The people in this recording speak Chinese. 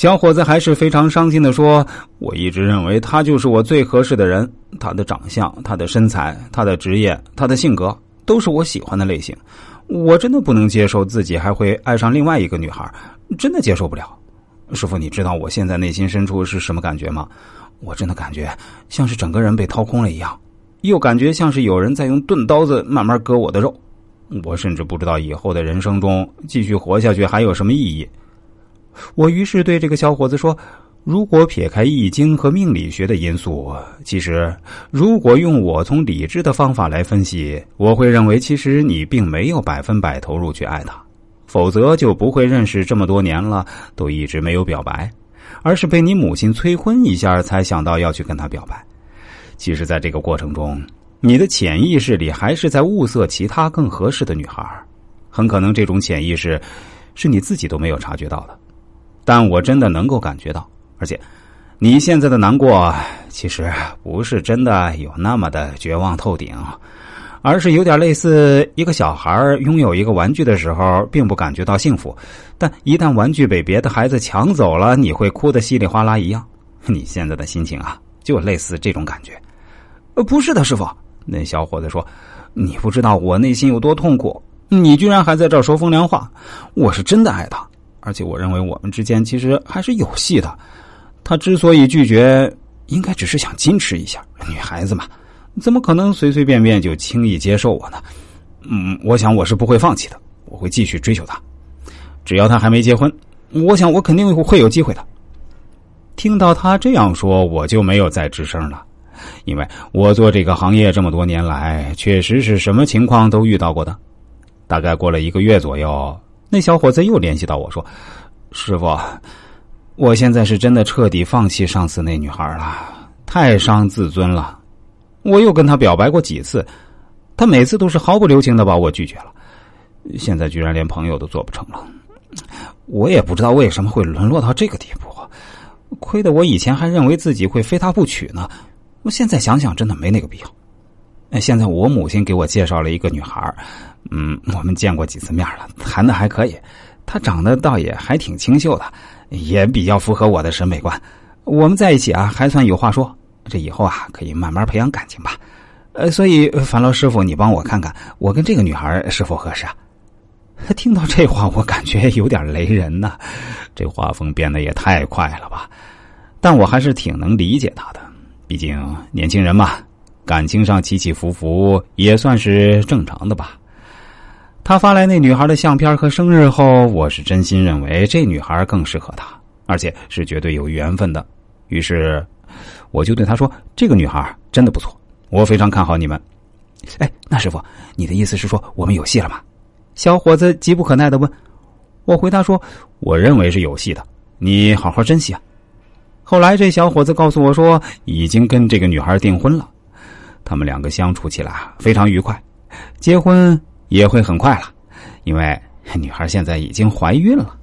小伙子还是非常伤心的说：“我一直认为他就是我最合适的人，他的长相、他的身材、他的职业、他的性格，都是我喜欢的类型。我真的不能接受自己还会爱上另外一个女孩，真的接受不了。师傅，你知道我现在内心深处是什么感觉吗？我真的感觉像是整个人被掏空了一样，又感觉像是有人在用钝刀子慢慢割我的肉。我甚至不知道以后的人生中继续活下去还有什么意义。”我于是对这个小伙子说：“如果撇开易经和命理学的因素，其实如果用我从理智的方法来分析，我会认为，其实你并没有百分百投入去爱他，否则就不会认识这么多年了，都一直没有表白，而是被你母亲催婚一下才想到要去跟他表白。其实，在这个过程中，你的潜意识里还是在物色其他更合适的女孩，很可能这种潜意识是你自己都没有察觉到的。”但我真的能够感觉到，而且，你现在的难过其实不是真的有那么的绝望透顶，而是有点类似一个小孩拥有一个玩具的时候，并不感觉到幸福，但一旦玩具被别的孩子抢走了，你会哭得稀里哗啦一样。你现在的心情啊，就类似这种感觉。呃，不是的，师傅，那小伙子说：“你不知道我内心有多痛苦，你居然还在这儿说风凉话。我是真的爱他。”而且我认为我们之间其实还是有戏的。他之所以拒绝，应该只是想矜持一下。女孩子嘛，怎么可能随随便便就轻易接受我呢？嗯，我想我是不会放弃的，我会继续追求她。只要他还没结婚，我想我肯定会有机会的。听到他这样说，我就没有再吱声了，因为我做这个行业这么多年来，确实是什么情况都遇到过的。大概过了一个月左右。那小伙子又联系到我说：“师傅，我现在是真的彻底放弃上次那女孩了，太伤自尊了。我又跟她表白过几次，她每次都是毫不留情的把我拒绝了。现在居然连朋友都做不成了。我也不知道为什么会沦落到这个地步，亏得我以前还认为自己会非她不娶呢。我现在想想，真的没那个必要。现在我母亲给我介绍了一个女孩。”嗯，我们见过几次面了，谈的还可以，她长得倒也还挺清秀的，也比较符合我的审美观。我们在一起啊，还算有话说。这以后啊，可以慢慢培养感情吧。呃，所以樊老师傅，你帮我看看，我跟这个女孩是否合适啊？听到这话，我感觉有点雷人呐，这画风变得也太快了吧？但我还是挺能理解他的，毕竟年轻人嘛，感情上起起伏伏也算是正常的吧。他发来那女孩的相片和生日后，我是真心认为这女孩更适合他，而且是绝对有缘分的。于是，我就对他说：“这个女孩真的不错，我非常看好你们。”哎，那师傅，你的意思是说我们有戏了吗？小伙子急不可耐的问。我回答说：“我认为是有戏的，你好好珍惜啊。”后来这小伙子告诉我说，已经跟这个女孩订婚了，他们两个相处起来非常愉快，结婚。也会很快了，因为女孩现在已经怀孕了。